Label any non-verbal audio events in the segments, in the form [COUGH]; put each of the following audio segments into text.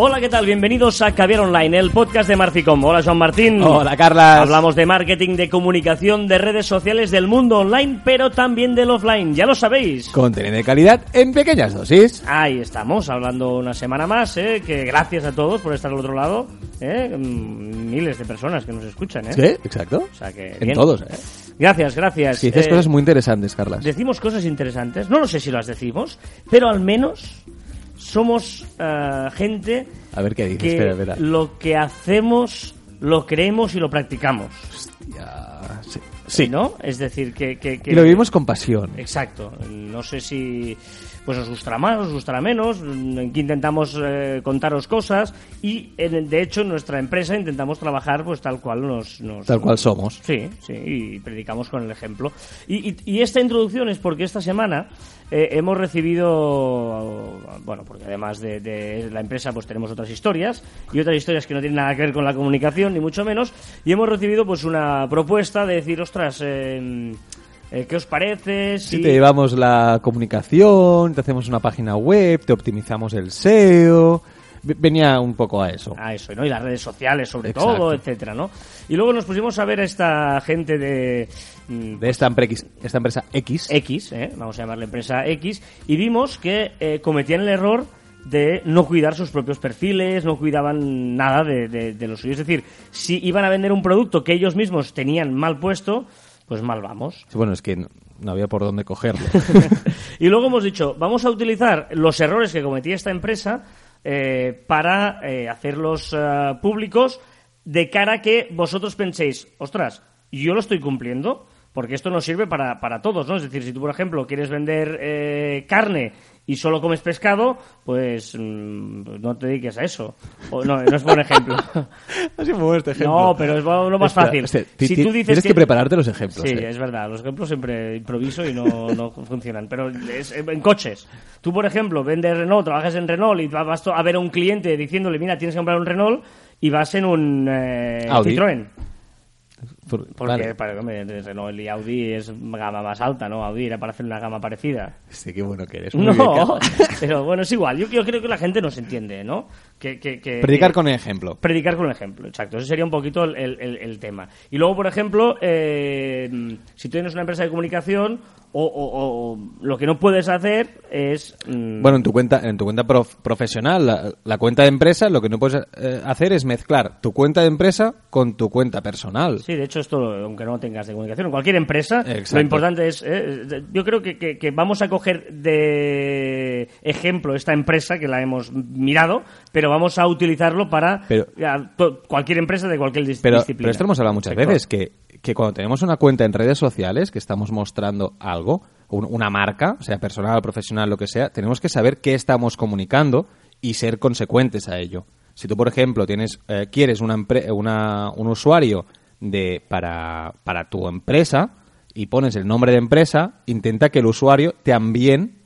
Hola, ¿qué tal? Bienvenidos a Caviar Online, el podcast de Marficom. Hola, Joan Martín. Hola, Carlas. Hablamos de marketing, de comunicación, de redes sociales, del mundo online, pero también del offline. Ya lo sabéis. Contenido de calidad en pequeñas dosis. Ahí estamos, hablando una semana más, ¿eh? que gracias a todos por estar al otro lado. ¿eh? Mm, Miles de personas que nos escuchan. ¿eh? Sí, exacto. O sea que, en bien. todos, ¿eh? Gracias, gracias. Si dices Eh, cosas muy interesantes, Carlas. Decimos cosas interesantes, no lo sé si las decimos, pero al menos somos eh, gente A ver qué dices. que Espera, espera. lo que hacemos lo creemos y lo practicamos. Sí. Sí. ¿No? Es decir, que... que- que- Y lo vivimos con pasión. Exacto. No sé si pues os gustará más, os gustará menos. Aquí intentamos eh, contaros cosas y en- de hecho en nuestra empresa intentamos trabajar pues tal cual nos... nos Tal cual somos. Sí, sí, y predicamos con el ejemplo. Y, y- y esta introducción es porque esta semana eh, hemos recibido, bueno, porque además de, de la empresa pues tenemos otras historias y otras historias que no tienen nada que ver con la comunicación, ni mucho menos, y hemos recibido pues una propuesta de decir, ostras, eh, eh, ¿qué os parece? Si te llevamos la comunicación, te hacemos una página web, te optimizamos el SEO. Venía un poco a eso. a eso, ¿no? Y las redes sociales, sobre Exacto. todo, etcétera, ¿no? Y luego nos pusimos a ver a esta gente de... mm, De esta, empresa, esta empresa X. X, ¿eh? vamos a llamarle empresa X, y vimos que eh, cometían el error de no cuidar sus propios perfiles, no cuidaban nada de, de, de lo suyo. Es decir, si iban a vender un producto que ellos mismos tenían mal puesto, pues mal vamos. Bueno, es que no, no había por dónde cogerlo. [LAUGHS] y luego hemos dicho, vamos a utilizar los errores que cometía esta empresa eh, para eh, hacerlos eh, públicos de cara a que vosotros penséis, ostras, yo lo estoy cumpliendo, porque esto nos sirve para, para todos, ¿no? Es decir, si tú, por ejemplo, quieres vender eh, carne y solo comes pescado, pues mm, no te dediques a eso. O, no, no es buen ejemplo. Así fue este ejemplo. No, pero es lo más Espera, fácil. ti- si tú dices tienes que, prepararte los ejemplos. Sí, eh. es verdad. Los ejemplos siempre improviso y no, no funcionan. Pero es en coches. Tú, por ejemplo, vendes Renault, trabajas en Renault y vas a ver a un cliente diciéndole, mira, tienes que comprar un Renault y vas en un eh. Citroën. Por- Porque vale. para, hombre, Renault y Audi es gama más alta, ¿no? Audi era para hacer una gama parecida. Sí, qué bueno que eres. Muy No, [LAUGHS] pero bueno, es igual. Yo, yo creo que la gente nos entiende, ¿no? Que, que, que- Predicar con ejemplo. Predicar con ejemplo, exacto. Ese sería un poquito el, el- el- el tema. Y luego, por ejemplo, eh, si tienes una empresa de comunicación, o, o- o lo que no puedes hacer es... mm, Bueno, en tu cuenta, en tu cuenta prof- profesional, la, la cuenta de empresa, lo que no puedes eh, hacer es mezclar tu cuenta de empresa con tu cuenta personal. Sí, de hecho, esto, aunque no tengas de comunicación, en cualquier empresa, Exacto. lo importante es. eh, yo creo que, que- que vamos a coger de ejemplo esta empresa que la hemos mirado, pero vamos a utilizarlo para Pero- ya, to- cualquier empresa de cualquier dis- Pero, disciplina. pero esto lo hemos hablado muchas Sector. veces, que, que cuando tenemos una cuenta en redes sociales, que estamos mostrando algo, un- una marca, sea, personal, profesional, lo que sea, tenemos que saber qué estamos comunicando y ser consecuentes a ello. Si tú, por ejemplo, tienes, eh, quieres una una- un usuario de, para, para tu empresa y pones el nombre de empresa, intenta que el usuario también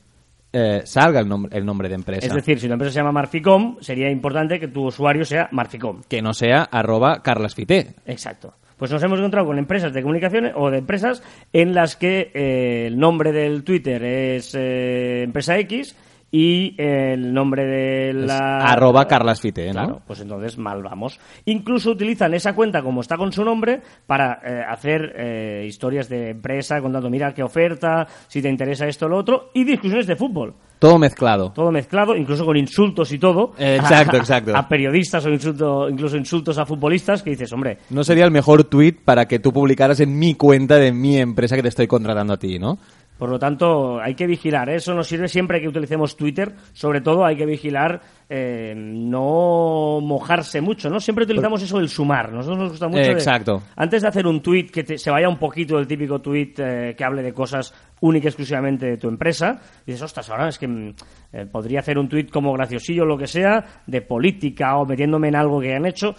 eh, salga el, nombre el nombre de empresa. Es decir, si tu empresa se llama Marficom, sería importante que tu usuario sea Marficom. que no sea arroba carlasfité. Exacto. Pues nos hemos encontrado con empresas de comunicaciones o de empresas en las que eh, el nombre del Twitter es eh, empresa X y el nombre de Es la... arroba carlasfite, ¿no? Claro, pues entonces mal vamos. Incluso utilizan esa cuenta como está con su nombre para eh, hacer eh, historias de empresa contando, mira qué oferta, si te interesa esto o lo otro, y discusiones de fútbol. Todo mezclado. Todo mezclado, incluso con insultos y todo. Eh, exacto, A- exacto. [LAUGHS] A periodistas o insulto, incluso insultos a futbolistas que dices, hombre, No sería el mejor tweet para que tú publicaras en mi cuenta de mi empresa que te estoy contratando a ti, ¿no? Por lo tanto, hay que vigilar. ¿eh? Eso nos sirve siempre que utilicemos Twitter. Sobre todo, hay que vigilar eh, no mojarse mucho, ¿no? Siempre utilizamos eso del sumar. Nosotros nos gusta mucho. Eh, de- exacto. antes de hacer un tweet que te- se vaya un poquito del típico tweet eh, que hable de cosas única y exclusivamente de tu empresa, dices, ostras, ahora es que mm, eh, podría hacer un tweet como graciosillo o lo que sea, de política o metiéndome en algo que han hecho.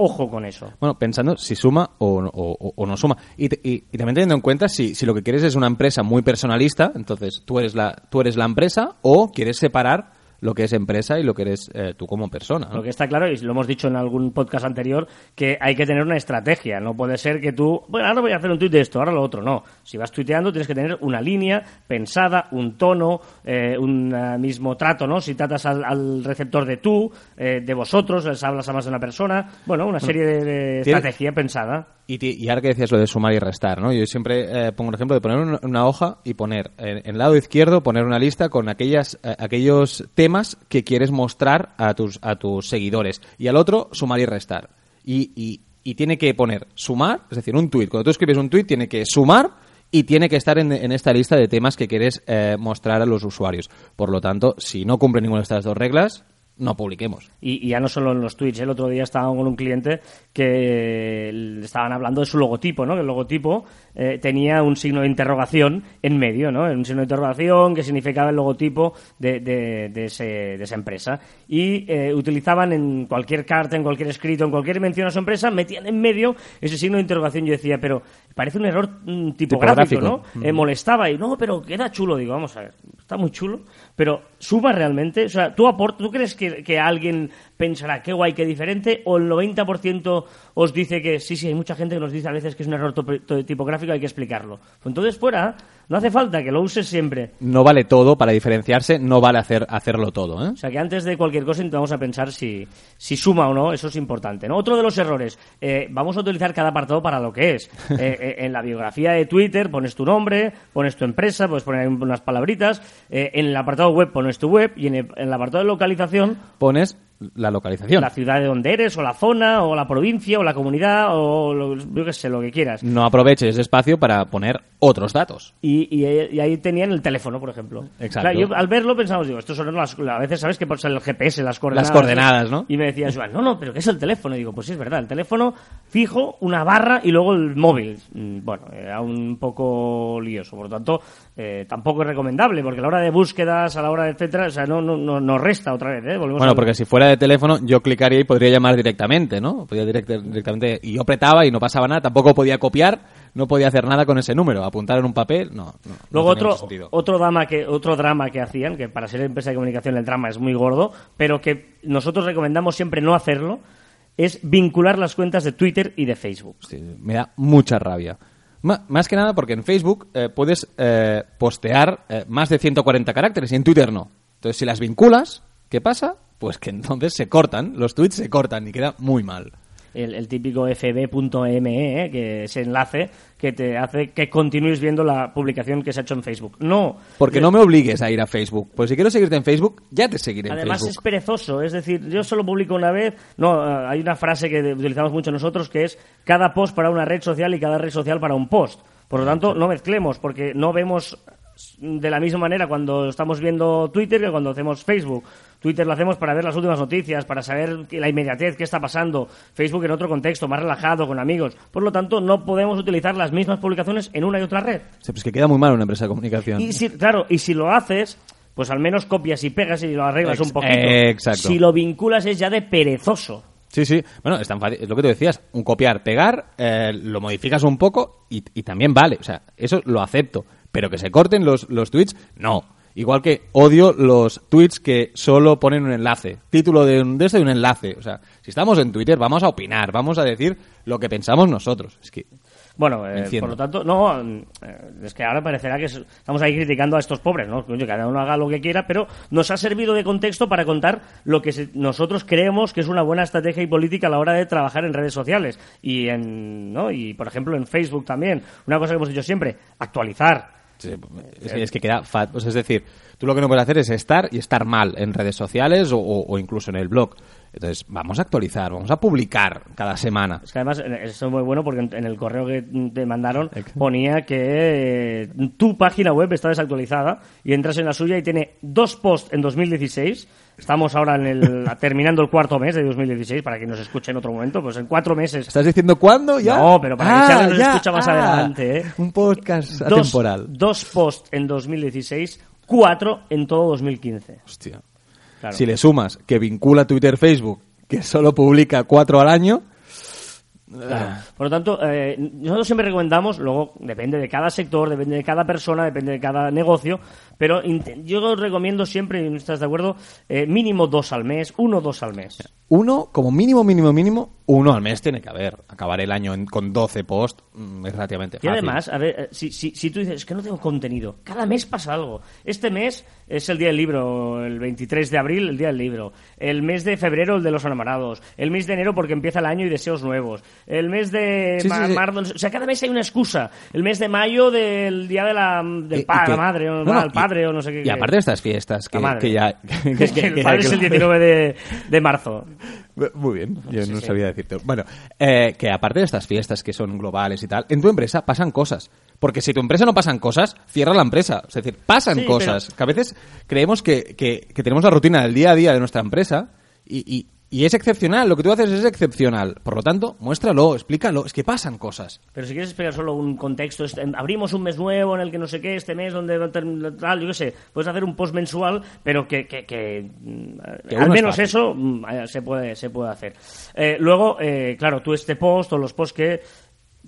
Ojo con eso. Bueno, pensando si suma o, o- o- no suma. Y, y- y también teniendo en cuenta si, si lo que quieres es una empresa muy personalista, entonces tú eres la, tú eres la empresa o quieres separar lo que es empresa y lo que eres eh, tú como persona. ¿no? Lo que está claro, y lo hemos dicho en algún podcast anterior, que hay que tener una estrategia. No puede ser que tú, bueno, ahora voy a hacer un tuit de esto, ahora lo otro. No. Si vas tuiteando, tienes que tener una línea pensada, un tono, eh, un eh, mismo trato, ¿no? Si tratas al, al receptor de tú, eh, de vosotros, les hablas a más de una persona. Bueno, una serie de, de estrategia pensada. Y, ahora que decías lo de sumar y restar, ¿no? Yo siempre eh, pongo un ejemplo de poner una, hoja y poner en, el lado izquierdo poner una lista con aquellas eh, aquellos temas que quieres mostrar a tus a tus seguidores y al otro sumar y restar. Y, y, tiene que poner sumar, es decir, un tweet. Cuando tú escribes un tweet tiene que sumar y tiene que estar en, en esta lista de temas que quieres eh, mostrar a los usuarios. Por lo tanto, si no cumple ninguna de estas dos reglas, no publiquemos. Y, y ya no solo en los tweets. ¿eh? El otro día estaba con un cliente que le estaban hablando de su logotipo, ¿no? Que el logotipo eh, tenía un signo de interrogación en medio, ¿no? Un signo de interrogación que significaba el logotipo de, de- de ese- de esa empresa. Y eh, utilizaban en cualquier carta, en cualquier escrito, en cualquier mención a su empresa, metían en medio ese signo de interrogación. Yo decía, pero parece un error mm, tipográfico. ¿no? Eh, molestaba y no, pero queda chulo. Digo, vamos a ver, está muy chulo, pero suma realmente. O sea, ¿tú, aport- ¿tú crees que, que alguien pensará qué guay, qué diferente? ¿O el 90% os dice que sí, sí, hay mucha gente que nos dice a veces que es un error tipográfico, hay que explicarlo? Pues entonces, fuera, no hace falta que lo uses siempre. No vale todo para diferenciarse, no vale hacer hacerlo todo, ¿eh? O sea que antes de cualquier cosa intentamos a pensar si, si suma o no, eso es importante. ¿no? Otro de los errores, eh, vamos a utilizar cada apartado para lo que es. [LAUGHS] Eh, eh, en la biografía de Twitter pones tu nombre, pones tu empresa, puedes poner unas palabritas. en el apartado web pones tu web y en el, en el apartado de localización Pones la localización. la ciudad de donde eres, o la zona, o la provincia, o la comunidad, o lo, yo qué sé, lo que quieras. No aproveches ese espacio para poner otros datos. Y, y, y ahí tenían el teléfono, por ejemplo. Exacto. Claro, yo al verlo pensamos, digo, estos son las, a veces sabes que por ser el GPS, las coordenadas. coordenadas, ¿no? Y me decía Joan, no, no, pero ¿qué es el teléfono? Y digo, pues sí, es verdad, el teléfono fijo, una barra y luego el móvil. Mm, Bueno, era un poco lioso, por lo tanto, eh, tampoco es recomendable, porque a la hora de búsquedas, a la hora de etcétera, o sea, no, no, no, nos resta otra vez, ¿eh? Volvemos Bueno, al- porque si fuera de teléfono, yo clicaría y podría llamar directamente, ¿no? Podía direct- directamente. Y yo apretaba y no pasaba nada. Tampoco podía copiar, no podía hacer nada con ese número. Apuntar en un papel, no. no, no Luego tenía otro, otro, drama que, otro drama que hacían, que para ser empresa de comunicación el drama es muy gordo, pero que nosotros recomendamos siempre no hacerlo, es vincular las cuentas de Twitter y de Facebook. Sí, me da mucha rabia. Ma- más que nada porque en Facebook eh, puedes eh, postear eh, más de 140 caracteres y en Twitter no. Entonces, si las vinculas, ¿qué pasa? Pues que entonces se cortan, los tweets se cortan y queda muy mal. El, el típico fb.me, ¿eh? que ese enlace que te hace que continúes viendo la publicación que se ha hecho en Facebook. No. Porque no me obligues a ir a Facebook. Pues si quiero seguirte en Facebook, ya te seguiré en Además es Facebook. perezoso, es decir, yo solo publico una vez. No, eh, hay una frase que utilizamos mucho nosotros que es cada post para una red social y cada red social para un post. Por lo tanto, no mezclemos, porque no vemos de la misma manera cuando estamos viendo Twitter que cuando hacemos Facebook. Twitter lo hacemos para ver las últimas noticias, para saber la inmediatez, qué está pasando. Facebook en otro contexto, más relajado, con amigos. Por lo tanto, no podemos utilizar las mismas publicaciones en una y otra red. Sí, pues que queda muy mal una empresa de comunicación. Y si, claro, y si lo haces, pues al menos copias y pegas y lo arreglas un poquito. exacto. Si lo vinculas es ya de perezoso. Sí, sí. Bueno, es tan fácil. Es lo que tú decías. Un copiar, pegar, eh, lo modificas un poco y, y también vale. O sea, eso lo acepto. Pero que se corten los, los tweets, no. Igual que odio los tweets que solo ponen un enlace. Título de un de este y un enlace. O sea, si estamos en Twitter, vamos a opinar, vamos a decir lo que pensamos nosotros. Es que. Bueno, eh, por lo tanto, no, eh, es que ahora parecerá que es- estamos ahí criticando a estos pobres, ¿no? Que cada uno haga lo que quiera, pero nos ha servido de contexto para contar lo que se- nosotros creemos que es una buena estrategia y política a la hora de trabajar en redes sociales y en, ¿no? Y por ejemplo en Facebook también. Una cosa que hemos dicho siempre, actualizar. Sí, es, que, queda fat. Pues es decir, tú lo que no puedes hacer es estar y estar mal en redes sociales o, o- o incluso en el blog. Entonces, vamos a actualizar, vamos a publicar cada semana. Es que además eh, eso es muy bueno porque en, el correo que te mandaron ponía que eh, tu página web está desactualizada y entras en la suya y tiene dos posts en 2016. Estamos ahora en el, [LAUGHS] terminando el cuarto mes de 2016 para que nos escuche en otro momento. Pues en cuatro meses. ¿Estás diciendo cuándo ya? No, pero para que si alguien nos ya, escucha más adelante, ¿eh? Un podcast Dos, atemporal. dos posts en 2016, cuatro en todo 2015. Hostia. Claro. Si le sumas que vincula Twitter Facebook, que solo publica cuatro al año, Claro. Por lo tanto, eh, nosotros siempre recomendamos, luego depende de cada sector, depende de cada persona, depende de cada negocio, pero yo recomiendo siempre, y no estás de acuerdo, eh, mínimo dos al mes, uno o dos al mes. Uno, como mínimo, mínimo, mínimo, uno al mes tiene que haber. Acabar el año en- con 12 posts mm, es relativamente Y fácil. además, a ver, eh, si, si, si tú dices, es que no tengo contenido, cada mes pasa algo. Este mes es el día del libro, el 23 de abril, el día del libro. El mes de febrero, el de los enamorados. El mes de enero, porque empieza el año y deseos nuevos. El mes de Sí, sí, ma- sí. marzo, o sea, cada mes hay una excusa. El mes de mayo, del día de la, del Y- pa- y que- la madre, o no, no, el padre, y- o no sé qué. Y aparte de estas fiestas que, ya... [LAUGHS] Que es que el padre es el 19 de, de marzo. Muy bien, yo Sí, no sí. sabía decirte. Bueno, eh, que aparte de estas fiestas que son globales y tal, en tu empresa pasan cosas. Porque si tu empresa no pasan cosas, cierra la empresa. Es decir, pasan Sí, cosas. Que a veces creemos que, que- que tenemos la rutina del día a día de nuestra empresa y, y- y es excepcional. Lo que tú haces es excepcional. Por lo tanto, muéstralo, explícalo. Es que pasan cosas. Pero si quieres explicar solo un contexto, abrimos un mes nuevo en el que no sé qué, este mes donde va a ter- tal, yo qué sé, puedes hacer un post mensual, pero que, que, que, mm, Que al es menos eso mm, eh, se puede, se puede hacer. Eh, luego, eh, claro, tú este post o los posts que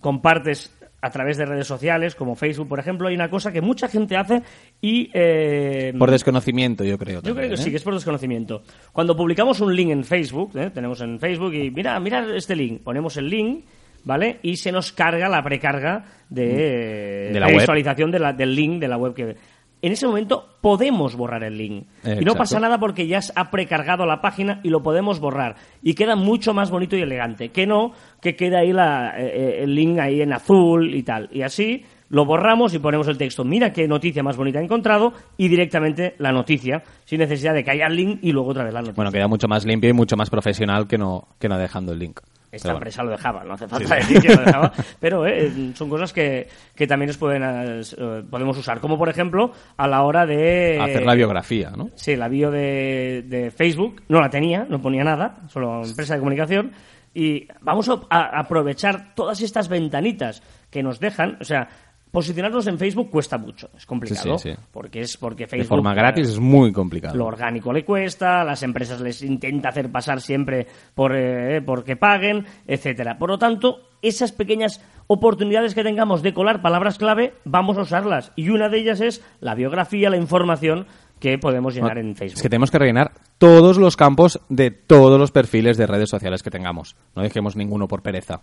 compartes a través de redes sociales, como Facebook, por ejemplo, hay una cosa que mucha gente hace y... eh, Por desconocimiento, yo creo. yo también, creo que ¿eh? sí, que es por desconocimiento. Cuando publicamos un link en Facebook, ¿eh? tenemos en Facebook y mira, mira este link, ponemos el link, ¿vale? Y se nos carga la precarga de, De la web. visualización de la- del link de la web que en ese momento podemos borrar el link. Eh, y no exacto. pasa nada porque ya se ha precargado la página y lo podemos borrar. Y queda mucho más bonito y elegante. Que no que quede ahí la- eh, eh, el link ahí en azul y tal. Y así lo borramos y ponemos el texto. Mira qué noticia más bonita he encontrado y directamente la noticia, sin necesidad de que haya el link y luego otra vez la noticia. Bueno, queda mucho más limpio y mucho más profesional que no, que no dejando el link. Esta Pero bueno. empresa lo dejaba, no hace falta decir que lo dejaba, pero eh, son cosas que, que también nos pueden, eh, eh, podemos usar, como por ejemplo a la hora de... Hacer la biografía, ¿no? Sí, la bio de, de Facebook no la tenía, no ponía nada, solo empresa de comunicación. Y vamos a, a aprovechar todas estas ventanitas que nos dejan. O sea, posicionarnos en Facebook cuesta mucho, es complicado. Sí, sí, sí. Porque es porque De Facebook. forma gratis es muy complicado. Lo orgánico le cuesta, las empresas les intenta hacer pasar siempre por eh, porque paguen, etcétera. Por lo tanto, esas pequeñas oportunidades que tengamos de colar palabras clave, vamos a usarlas. Y una de ellas es la biografía, la información que podemos llenar en Facebook. Es que tenemos que rellenar todos los campos de todos los perfiles de redes sociales que tengamos. No dejemos ninguno por pereza.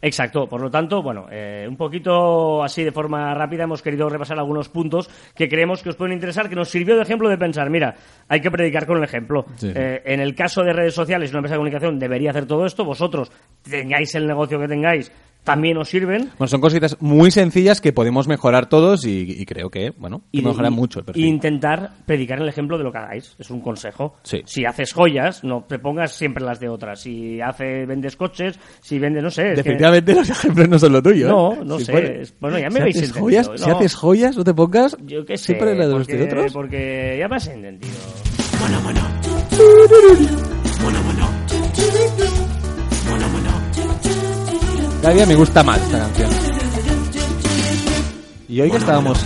Exacto, por lo tanto, bueno, eh, un poquito así de forma rápida hemos querido repasar algunos puntos que creemos que os pueden interesar, que nos sirvió de ejemplo de pensar, mira, hay que predicar con el ejemplo. Sí. Eh, en el caso de redes sociales, una empresa de comunicación debería hacer todo esto, vosotros tengáis el negocio que tengáis, también os sirven. Bueno, son cositas muy sencillas que podemos mejorar todos y, y creo que, bueno, que mejoran mucho el perfil. y intentar predicar el ejemplo de lo que hagáis. Es un consejo. Sí. Si haces joyas, no te pongas siempre las de otras. Si hace, vendes coches, si vendes, no sé. es que- Definitivamente los ejemplos no son lo tuyo. ¿eh? No, no Si sé, es- bueno, ya me si habéis haces entendido, joyas, no. Si haces joyas, no te pongas Yo qué sé. siempre la de los otros. Porque ya me has entendido. Cada día me gusta más esta canción. Y hoy que estábamos...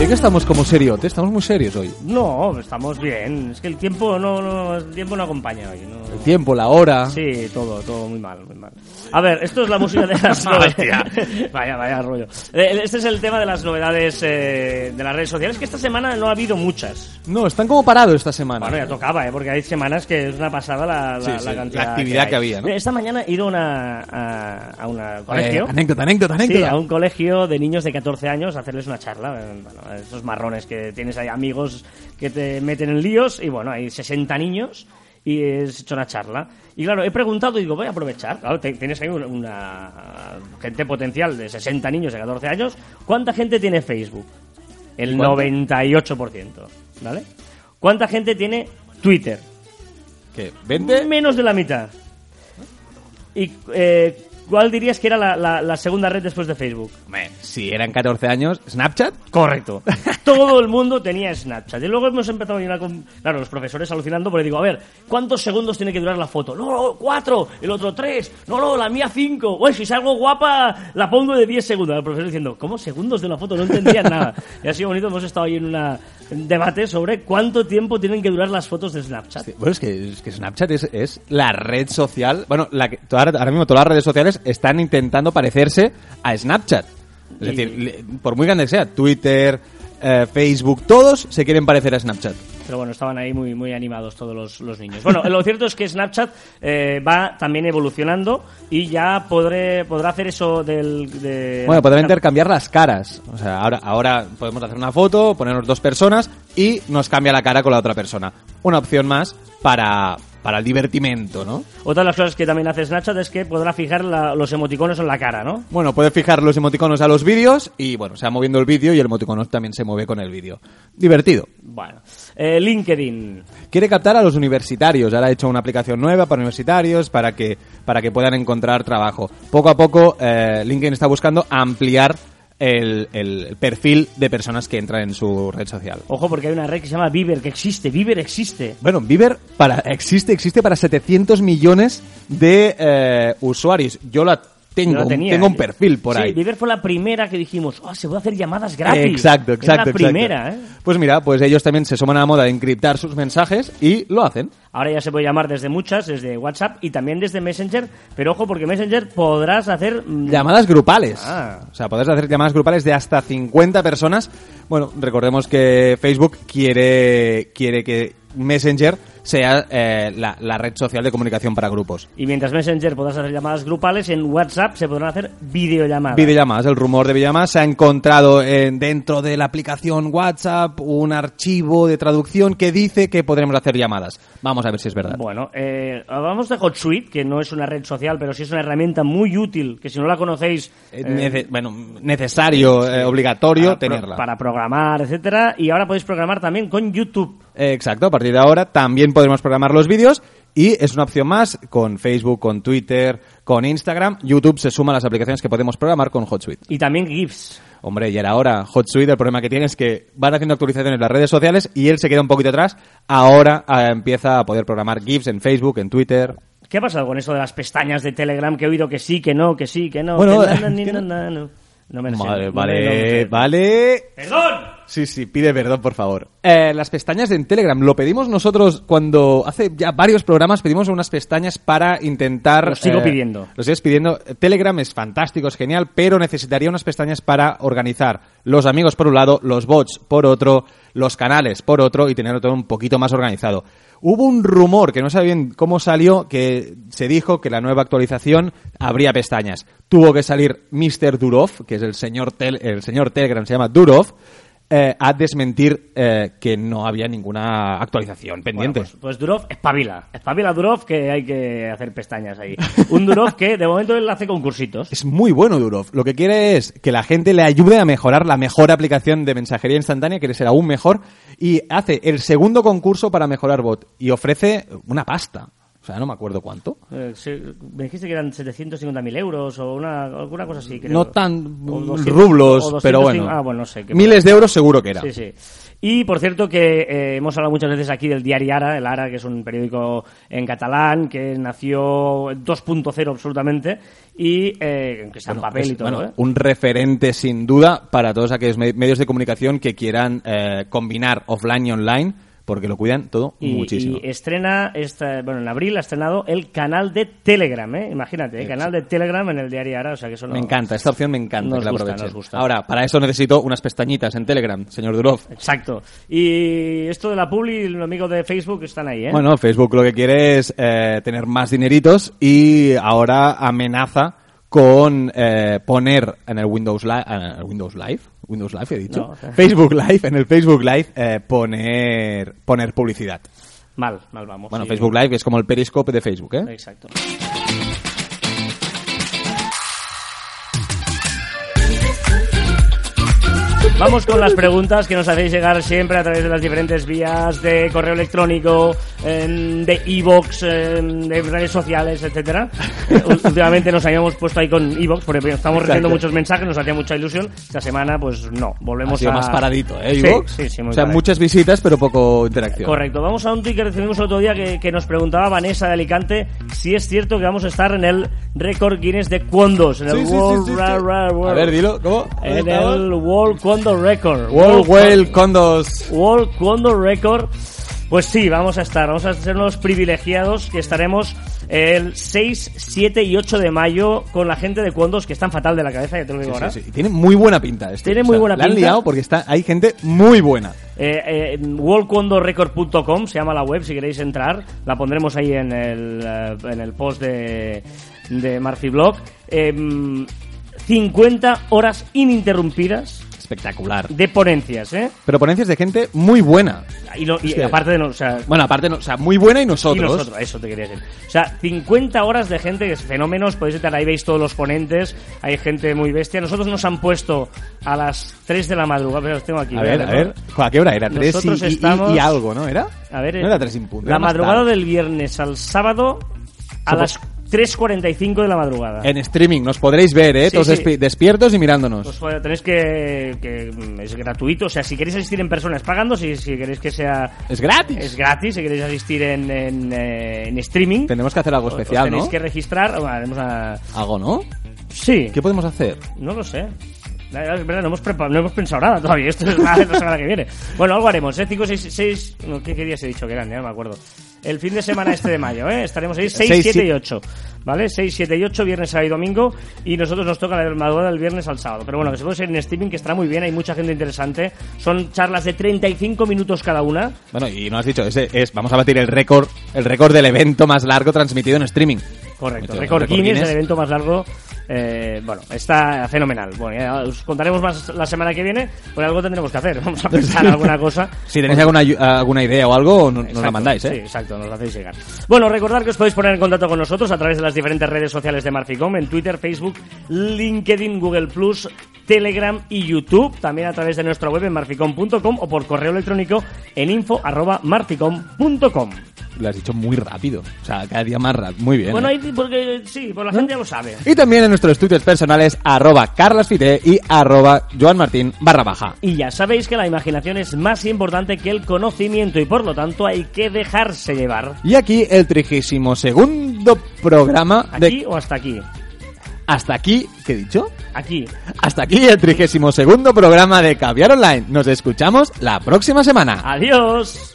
Y que estamos como seriotes, estamos muy serios hoy. No, estamos bien. Es que el tiempo no, no, el tiempo no acompaña hoy. no- El tiempo, la hora... Sí, todo, todo muy mal, muy mal. A ver, esto es la música de las [LAUGHS] novedades. [LAUGHS] vaya, vaya rollo. Eh, Este es el tema de las novedades eh, de las redes sociales, que esta semana no ha habido muchas. No, están como parados esta semana. Bueno, ya tocaba, ¿eh? porque hay semanas que es una pasada la, la, Sí, la sí, cantidad. la actividad hay. que había, ¿no? Esta mañana he ido a una, a, a una Eh, colegio. anécdota, anécdota, Sí, anécdota. a un colegio de niños de 14 años a hacerles una charla. eh, Bueno, esos marrones que tienes ahí amigos que te meten en líos y bueno, hay 60 niños y es hecho una charla. Y claro, he preguntado y digo, voy a aprovechar. Claro, te- tienes ahí una, una gente potencial de 60 niños de 14 años. ¿Cuánta gente tiene Facebook? El ¿Cuánto? 98%, ¿vale? ¿Cuánta gente tiene Twitter? ¿Qué? ¿20? Menos de la mitad. ¿Y eh, ¿cuál dirías que era la, la- la segunda red después de Facebook? Hombre, si eran 14 años, ¿Snapchat? Correcto. [LAUGHS] Todo el mundo tenía Snapchat. Y luego hemos empezado a llenar con. Claro, los profesores alucinando, porque digo, a ver, ¿cuántos segundos tiene que durar la foto? No, no, cuatro. El otro tres. No, no, la mía cinco. Uy, si salgo guapa, la pongo de 10 segundos. El profesor diciendo, ¿cómo segundos de una foto? No entendían nada. Y ha sido bonito, hemos estado ahí en una- un debate sobre cuánto tiempo tienen que durar las fotos de Snapchat. Sí, Bueno, es que, es que Snapchat es, es la red social. Bueno, la que, ahora, ahora mismo todas las redes sociales están intentando parecerse a Snapchat. Es Y- decir, por muy grande que sea, Twitter, eh, Facebook, todos se quieren parecer a Snapchat. Pero bueno, estaban ahí muy, muy animados todos los, los niños. Bueno, lo cierto es que Snapchat eh, va también evolucionando y ya podré, podrá hacer eso del... De, Bueno, podrán intercambiar las caras. O sea, ahora, ahora podemos hacer una foto, ponernos dos personas y nos cambia la cara con la otra persona. Una opción más para, para el divertimento, ¿no? Otra de las cosas que también hace Snapchat es que podrá fijar la- los emoticonos en la cara, ¿no? Bueno, puedes fijar los emoticonos a los vídeos y, bueno, se va moviendo el vídeo y el emoticono también se mueve con el vídeo. Divertido. Bueno, eh, LinkedIn. Quiere captar a los universitarios. Ahora ha hecho una aplicación nueva para universitarios para que, para que puedan encontrar trabajo. Poco a poco, eh, LinkedIn está buscando ampliar el, el perfil de personas que entran en su red social. Ojo, porque hay una red que se llama Viber, que existe. Viber existe. Bueno, Viber para, existe, existe para 700 millones de eh, usuarios. Yo la tengo, tenía. un perfil por Sí, ahí. Viber fue la primera que dijimos, oh, se puede hacer llamadas gratis. Exacto, exacto. Era la exacto. primera, ¿eh? Pues mira, pues ellos también se suman a la moda de encriptar sus mensajes y lo hacen. Ahora ya se puede llamar desde muchas, desde WhatsApp y también desde Messenger, pero ojo porque Messenger podrás hacer mm, Llamadas grupales. Ah. O sea, podés hacer llamadas grupales de hasta 50 personas. Bueno, recordemos que Facebook quiere, quiere que Messenger sea eh, la, la red social de comunicación para grupos. y mientras Messenger podrás hacer llamadas grupales, en WhatsApp se podrán hacer videollamadas. Videollamadas, el rumor de videollamadas se ha encontrado en- dentro de la aplicación WhatsApp un archivo de traducción que dice que podremos hacer llamadas. Vamos a ver si es verdad. Bueno, eh, hablamos de HotSuite, que no es una red social, pero sí es una herramienta muy útil, que si no la conocéis... Eh, eh, nece- bueno, necesario, eh, obligatorio para pro- tenerla. para programar, etcétera, y ahora podéis programar también con YouTube. Eh, Exacto, a partir de ahora también podremos programar los vídeos y es una opción más con Facebook, con Twitter, con Instagram. YouTube se suma a las aplicaciones que podemos programar con HotSuite. Y también GIFs. Hombre, y ahora HotSuite, el problema que tiene es que van haciendo actualizaciones en las redes sociales y él se queda un poquito atrás. Ahora eh, empieza a poder programar GIFs en Facebook, en Twitter. ¿Qué ha pasado con eso de las pestañas de Telegram que he oído que sí, que no, que sí, que no? Bueno, que no- [LAUGHS] no. No me lo sé, Vale, no vale, no me sé. vale. ¡Perdón! Sí, sí, pide perdón, por favor. Eh, las pestañas en Telegram, lo pedimos nosotros cuando hace ya varios programas pedimos unas pestañas para intentar... Lo sigo eh, pidiendo. Lo sigues pidiendo. Telegram es fantástico, es genial, pero necesitaría unas pestañas para organizar los amigos por un lado, los bots por otro, los canales por otro y tenerlo todo un poquito más organizado. Hubo un rumor que no sabía bien cómo salió, que se dijo que la nueva actualización habría pestañas. Tuvo que salir Mr. Durov, que es el señor, tel- el señor Telegram, se llama Durov, eh, a desmentir eh, que no había ninguna actualización Bueno, pendiente. pues, pues Durov, espabila. Espabila Durov que hay que hacer pestañas ahí. Un Durov que de momento él hace concursitos. Es muy bueno Durov. Lo que quiere es que la gente le ayude a mejorar la mejor aplicación de mensajería instantánea, quiere ser aún mejor, y hace el segundo concurso para mejorar bot y ofrece una pasta. O sea, no me acuerdo cuánto. Eh, me dijiste que eran 750.000 euros o una, alguna cosa así. creo. No tan O 200, rublos, o 200, pero bueno. Ah, bueno, no sé. Miles de euros seguro que era. Sí, sí. Y por cierto que eh, hemos hablado muchas veces aquí del diario Ara, el Ara, que es un periódico en catalán, que nació 2.0 absolutamente, y eh, que está en papel Es, y todo, bueno, ¿eh? un referente sin duda para todos aquellos me- medios de comunicación que quieran eh, combinar offline y online, porque lo cuidan todo Y, muchísimo. y estrena, esta, bueno, en abril ha estrenado el canal de Telegram, ¿eh? Imagínate, ¿eh? canal de Telegram en el diario Ara, o sea que eso no... Me encanta, esta opción me encanta Nos que la gusta, aprovechen. nos gusta. Ahora, para eso necesito unas pestañitas en Telegram, señor Durov. Exacto. Y esto de la Publi, los amigos de Facebook están ahí, ¿eh? Bueno, Facebook lo que quiere es eh, tener más dineritos y ahora amenaza con eh, poner en el Windows Live, en el Windows Live, Windows Live he dicho, No, o sea- Facebook Live, en el Facebook Live eh, poner poner publicidad. Mal, mal vamos. Bueno, sí. Facebook Live es como el Periscope de Facebook, ¿eh? Exacto. Vamos con las preguntas que nos hacéis llegar siempre a través de las diferentes vías de correo electrónico, em, de e-box, em, de redes sociales, etcétera. [LAUGHS] Últimamente nos habíamos puesto ahí con e-box porque estamos recibiendo muchos mensajes, nos hacía mucha ilusión. Esta semana, pues no, volvemos Ha sido a... más paradito, ¿eh, Sí, iVoox? Sí, sí, muy O sea, paradito. muchas visitas, pero poco interacción. Correcto, vamos a un tweet que recibimos el otro día que, que nos preguntaba Vanessa de Alicante si es cierto que vamos a estar en el récord Guinness de Cuondos, en el Sí, sí, sí, World sí, sí. A ver, dilo, ¿cómo? ¿Dónde en el World Condor Record. World Whale Condos. World Condor Record. Pues sí, vamos a estar, vamos a ser unos privilegiados que estaremos el 6, 7 y 8 de mayo con la gente de Cuondos que están fatal de la cabeza, ya te lo digo Sí, ahora. sí, sí. Y Tiene muy buena pinta esto. Tiene muy buena la han pinta. liado porque está, hay gente muy buena. Eh, eh, se llama la web, si queréis entrar. La pondremos ahí en el, eh, en el post de, de Murphy Blog. Em, 50 horas ininterrumpidas Espectacular. de ponencias, ¿eh? Pero ponencias de gente muy buena. Y, lo- y aparte de... no- o sea, Bueno, aparte, no, o sea, muy buena y y nosotros. eso te quería decir. O sea, 50 horas de gente que es fenómenos, podéis entrar ahí, veis todos los ponentes, hay gente muy bestia. Nosotros nos han puesto a las 3 de la madrugada, pero los tengo aquí. A ver, a ver. ¿A qué hora era? Tres y, Nosotros y- y- estamos- y algo, ¿no? ¿Era? A ver, no eh, era tres sin punto. La madrugada tarde. del viernes al sábado a Somos- las 3.45 de la madrugada. En streaming nos podréis ver, ¿eh? Sí, Todos sí. despi- despiertos y mirándonos. Pues tenéis que, que mm, es gratuito, o sea, si queréis asistir en persona es pagando, si, si queréis que sea es gratis. es gratis, si queréis asistir en, en, eh, en streaming, Tenemos que hacer algo os- os especial, tenéis ¿no? que registrar, bueno, haremos a- Algo, ¿no? sí, ¿Qué podemos hacer? no lo sé. Es verdad, no hemos, no hemos pensado nada todavía. Esto es la, [LAUGHS] la semana que viene. Bueno, algo haremos, ¿eh? 5, 6, 6. No, ¿qué, ¿Qué días he dicho que eran? Ya no me acuerdo. El fin de semana este de mayo, ¿eh? Estaremos ahí 6, Seis, 7 y siete. 8. ¿Vale? 6, 7 y 8, viernes, sábado y domingo. Y nosotros nos toca la madrugada del viernes al sábado. Pero bueno, que se puede ser en streaming, que estará muy bien. Hay mucha gente interesante. Son charlas de 35 minutos cada una. Bueno, y no has dicho, ese es, vamos a batir el récord, el récord del evento más largo transmitido en streaming. Correcto. Record Guinness, Guinness. el evento más largo. eh, bueno, está fenomenal. Bueno, ya os contaremos más la semana que viene. Pues algo tendremos que hacer. [LAUGHS] Vamos a pensar [LAUGHS] alguna cosa. Si tenéis alguna, alguna idea o algo, no- nos la mandáis, ¿eh? Sí, Bueno, recordad que os podéis poner en contacto con nosotros a través de las diferentes redes sociales de Marficom, en Twitter, Facebook, LinkedIn, Google Plus, Telegram y YouTube, también a través de nuestra web en marficom.com o por correo electrónico en info@marficom.com. Lo has dicho muy rápido. O sea, cada día más rápido. Muy bien. Bueno, ¿eh? ahí porque sí, pues la gente ya lo sabe. Y también en nuestros estudios personales, arroba carlasfite y arroba joanmartin barra baja. Y ya sabéis que la imaginación es más importante que el conocimiento y por lo tanto hay que dejarse llevar. Y aquí el trigésimo segundo programa ¿Aquí de... o hasta aquí? Hasta aquí, ¿qué he dicho? Aquí. Hasta aquí el trigésimo segundo programa de Caviar Online. Nos escuchamos la próxima semana. Adiós.